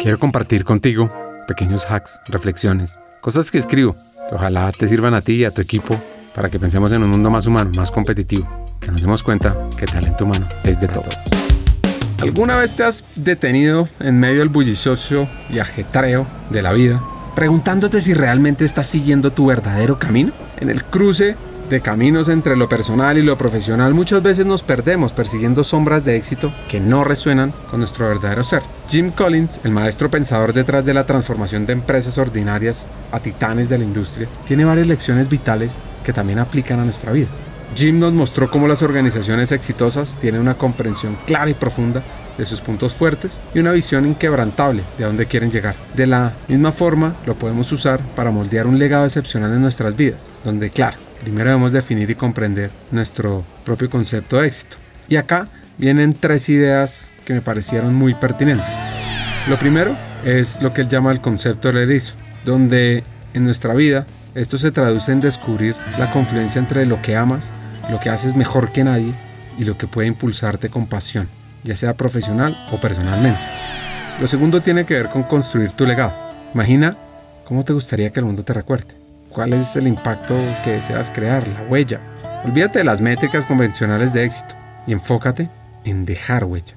Quiero compartir contigo pequeños hacks, reflexiones, cosas que escribo que ojalá te sirvan a ti y a tu equipo para que pensemos en un mundo más humano, más competitivo, que nos demos cuenta que talento humano es de todo. ¿Alguna vez te has detenido en medio del bullicioso y ajetreo de la vida, preguntándote si realmente estás siguiendo tu verdadero camino? En el cruce de caminos entre lo personal y lo profesional, muchas veces nos perdemos persiguiendo sombras de éxito que no resuenan con nuestro verdadero ser. Jim Collins, el maestro pensador detrás de la transformación de empresas ordinarias a titanes de la industria, tiene varias lecciones vitales que también aplican a nuestra vida. Jim nos mostró cómo las organizaciones exitosas tienen una comprensión clara y profunda de sus puntos fuertes y una visión inquebrantable de a dónde quieren llegar. De la misma forma, lo podemos usar para moldear un legado excepcional en nuestras vidas, donde, claro, primero debemos definir y comprender nuestro propio concepto de éxito. Y acá vienen tres ideas que me parecieron muy pertinentes. Lo primero es lo que él llama el concepto del erizo, donde en nuestra vida esto se traduce en descubrir la confluencia entre lo que amas, lo que haces mejor que nadie y lo que puede impulsarte con pasión, ya sea profesional o personalmente. Lo segundo tiene que ver con construir tu legado. Imagina cómo te gustaría que el mundo te recuerde. ¿Cuál es el impacto que deseas crear, la huella? Olvídate de las métricas convencionales de éxito y enfócate en dejar huella.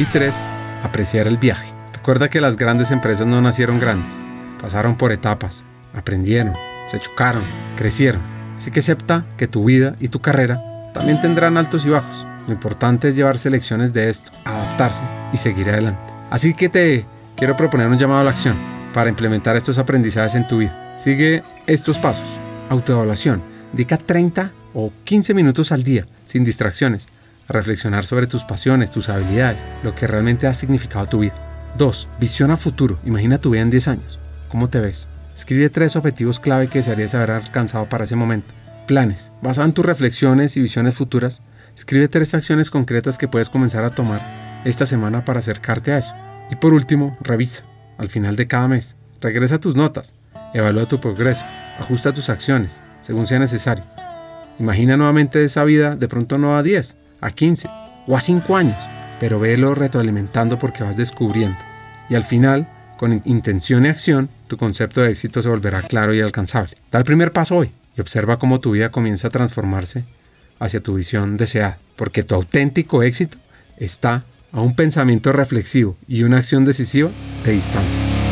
Y tres, apreciar el viaje. Recuerda que las grandes empresas no nacieron grandes, pasaron por etapas, aprendieron, se chocaron, crecieron. Así que acepta que tu vida y tu carrera también tendrán altos y bajos. Lo importante es llevarse lecciones de esto, adaptarse y seguir adelante. Así que te quiero proponer un llamado a la acción para implementar estos aprendizajes en tu vida. Sigue estos pasos. Autoevaluación. Dedica 30 o 15 minutos al día, sin distracciones, a reflexionar sobre tus pasiones, tus habilidades, lo que realmente ha significado tu vida. 2. Visión a futuro. Imagina tu vida en 10 años. ¿Cómo te ves? Escribe tres objetivos clave que desearías haber alcanzado para ese momento. Planes. Basado en tus reflexiones y visiones futuras, escribe tres acciones concretas que puedes comenzar a tomar esta semana para acercarte a eso. Y por último, revisa. Al final de cada mes, regresa tus notas, evalúa tu progreso, ajusta tus acciones, según sea necesario. Imagina nuevamente esa vida de pronto no a 10, a 15 o a 5 años, pero velo retroalimentando porque vas descubriendo. Y al final, con intención y acción, tu concepto de éxito se volverá claro y alcanzable. Da el primer paso hoy y observa cómo tu vida comienza a transformarse hacia tu visión deseada, porque tu auténtico éxito está a un pensamiento reflexivo y una acción decisiva de distancia.